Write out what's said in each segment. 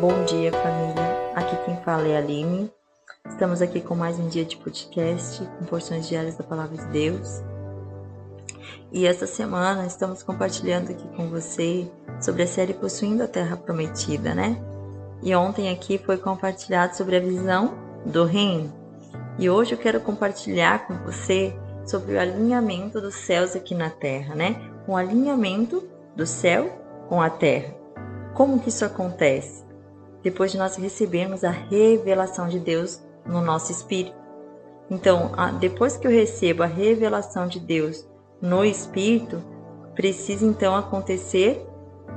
Bom dia, família. Aqui quem fala é a Aline. Estamos aqui com mais um dia de podcast, com porções diárias da Palavra de Deus. E esta semana estamos compartilhando aqui com você sobre a série Possuindo a Terra Prometida, né? E ontem aqui foi compartilhado sobre a visão do reino. E hoje eu quero compartilhar com você sobre o alinhamento dos céus aqui na terra, né? O alinhamento do céu com a terra. Como que isso acontece? Depois de nós recebermos a revelação de Deus no nosso espírito. Então, depois que eu recebo a revelação de Deus no espírito, precisa então acontecer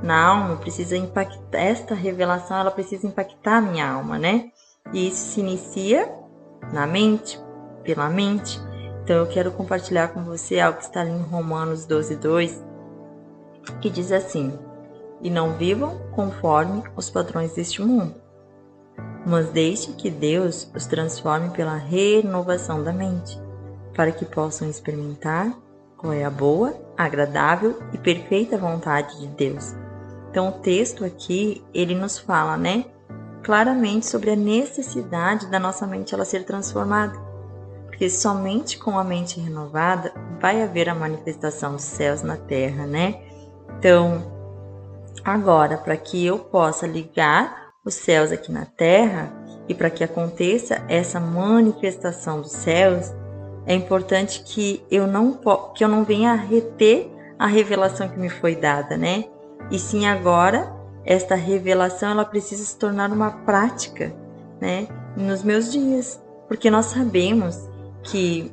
na alma, precisa impactar esta revelação, ela precisa impactar a minha alma, né? E isso se inicia na mente, pela mente. Então eu quero compartilhar com você algo que está ali em Romanos 12, 2, que diz assim: E não vivam conforme os padrões deste mundo, mas deixe que Deus os transforme pela renovação da mente, para que possam experimentar qual é a boa, agradável e perfeita vontade de Deus. Então o texto aqui, ele nos fala, né, claramente sobre a necessidade da nossa mente ela ser transformada. Porque somente com a mente renovada vai haver a manifestação dos céus na terra, né? Então, agora, para que eu possa ligar os céus aqui na terra e para que aconteça essa manifestação dos céus, é importante que eu não que eu não venha reter a revelação que me foi dada, né? E sim agora esta revelação ela precisa se tornar uma prática, né, nos meus dias, porque nós sabemos que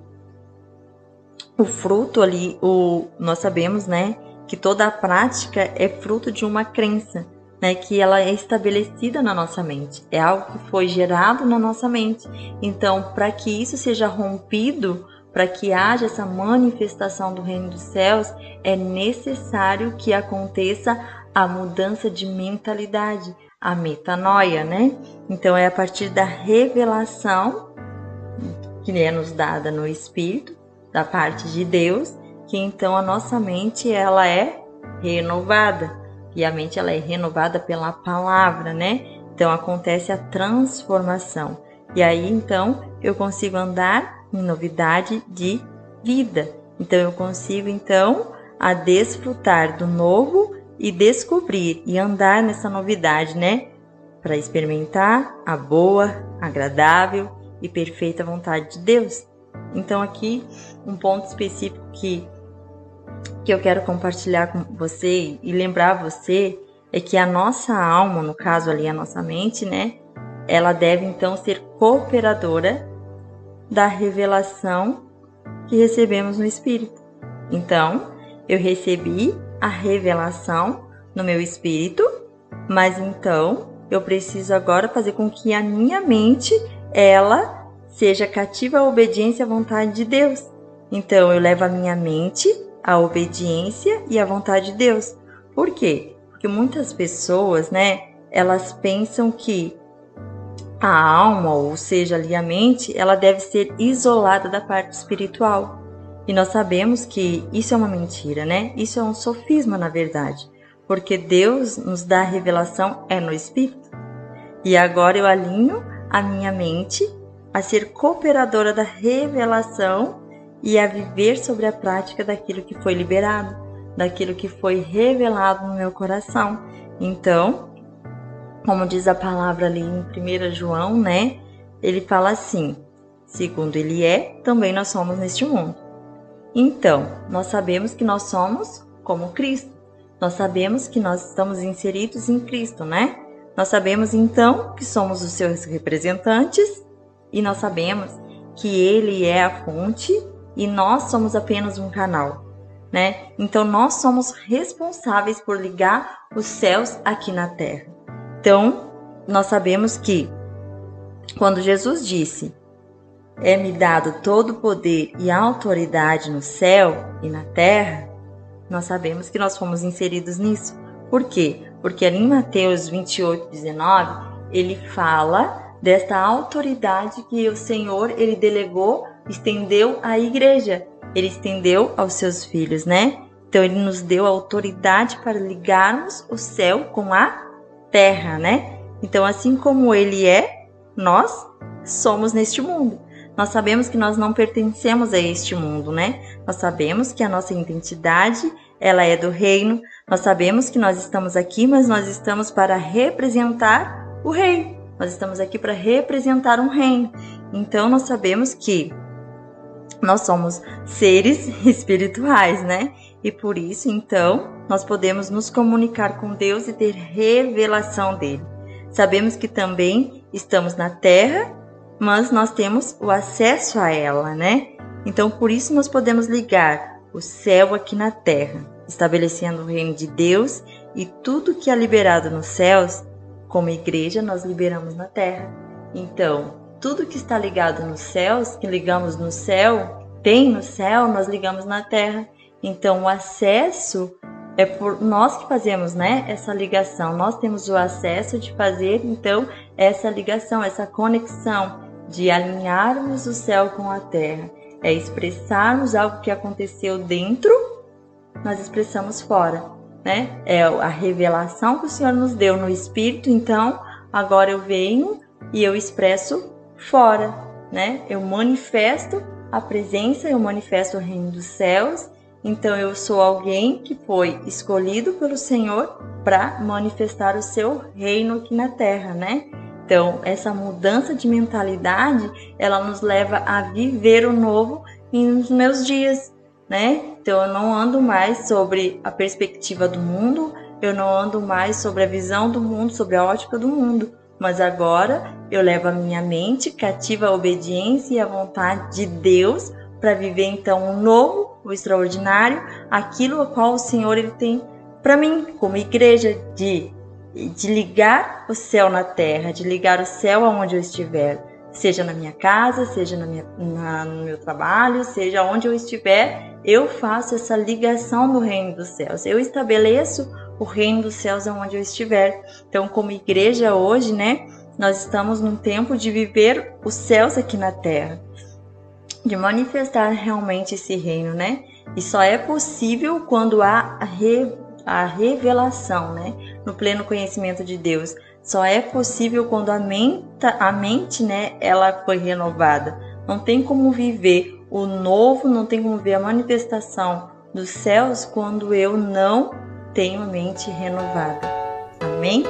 o fruto ali, o nós sabemos, né, que toda a prática é fruto de uma crença, né, que ela é estabelecida na nossa mente, é algo que foi gerado na nossa mente. Então, para que isso seja rompido, para que haja essa manifestação do reino dos céus, é necessário que aconteça a mudança de mentalidade, a metanoia, né? Então é a partir da revelação que é nos dada no espírito da parte de Deus que então a nossa mente ela é renovada e a mente ela é renovada pela palavra, né? Então acontece a transformação e aí então eu consigo andar em novidade de vida. Então eu consigo então a desfrutar do novo e descobrir e andar nessa novidade, né? Para experimentar a boa, agradável e perfeita vontade de Deus. Então aqui um ponto específico que que eu quero compartilhar com você e lembrar você é que a nossa alma, no caso ali a nossa mente, né, ela deve então ser cooperadora da revelação que recebemos no espírito. Então, eu recebi a revelação no meu espírito, mas então eu preciso agora fazer com que a minha mente ela seja cativa à obediência à vontade de Deus. Então eu levo a minha mente à obediência e à vontade de Deus. Por quê? Porque muitas pessoas, né, elas pensam que a alma, ou seja, ali a mente, ela deve ser isolada da parte espiritual. E nós sabemos que isso é uma mentira, né? Isso é um sofisma, na verdade, porque Deus nos dá a revelação é no Espírito. E agora eu alinho a minha mente a ser cooperadora da revelação e a viver sobre a prática daquilo que foi liberado, daquilo que foi revelado no meu coração. Então, como diz a palavra ali em 1 João, né? Ele fala assim: segundo ele é, também nós somos neste mundo. Então, nós sabemos que nós somos como Cristo. Nós sabemos que nós estamos inseridos em Cristo, né? Nós sabemos então que somos os seus representantes e nós sabemos que ele é a fonte e nós somos apenas um canal, né? Então nós somos responsáveis por ligar os céus aqui na terra. Então, nós sabemos que quando Jesus disse é-me dado todo o poder e autoridade no céu e na terra, nós sabemos que nós fomos inseridos nisso. Por quê? Porque ali em Mateus 28, 19, ele fala desta autoridade que o Senhor ele delegou, estendeu à igreja, ele estendeu aos seus filhos, né? Então ele nos deu a autoridade para ligarmos o céu com a terra, né? Então, assim como ele é, nós somos neste mundo. Nós sabemos que nós não pertencemos a este mundo, né? Nós sabemos que a nossa identidade, ela é do reino. Nós sabemos que nós estamos aqui, mas nós estamos para representar o rei. Nós estamos aqui para representar um reino. Então nós sabemos que nós somos seres espirituais, né? E por isso, então, nós podemos nos comunicar com Deus e ter revelação dele. Sabemos que também estamos na terra, mas nós temos o acesso a ela, né? Então, por isso nós podemos ligar o céu aqui na terra, estabelecendo o reino de Deus e tudo que é liberado nos céus, como igreja, nós liberamos na terra. Então, tudo que está ligado nos céus, que ligamos no céu, tem no céu, nós ligamos na terra. Então, o acesso é por nós que fazemos, né, essa ligação. Nós temos o acesso de fazer, então, essa ligação, essa conexão, de alinharmos o céu com a terra. É expressarmos algo que aconteceu dentro, nós expressamos fora, né? É a revelação que o Senhor nos deu no Espírito, então, agora eu venho e eu expresso fora, né? Eu manifesto a presença, eu manifesto o reino dos céus. Então eu sou alguém que foi escolhido pelo Senhor para manifestar o seu reino aqui na terra, né? Então, essa mudança de mentalidade, ela nos leva a viver o novo nos meus dias, né? Então, eu não ando mais sobre a perspectiva do mundo, eu não ando mais sobre a visão do mundo, sobre a ótica do mundo, mas agora eu levo a minha mente cativa à obediência e à vontade de Deus para viver então o novo, o extraordinário, aquilo a qual o Senhor ele tem para mim, como igreja, de, de ligar o céu na terra, de ligar o céu aonde eu estiver, seja na minha casa, seja na minha, na, no meu trabalho, seja onde eu estiver, eu faço essa ligação do reino dos céus. Eu estabeleço o reino dos céus aonde eu estiver. Então, como igreja hoje, né, nós estamos num tempo de viver os céus aqui na terra, de manifestar realmente esse reino, né? E só é possível quando há a, re, a revelação, né, no pleno conhecimento de Deus. Só é possível quando a mente, a mente, né, ela foi renovada. Não tem como viver o novo, não tem como ver a manifestação dos céus quando eu não tenho mente renovada. Amém?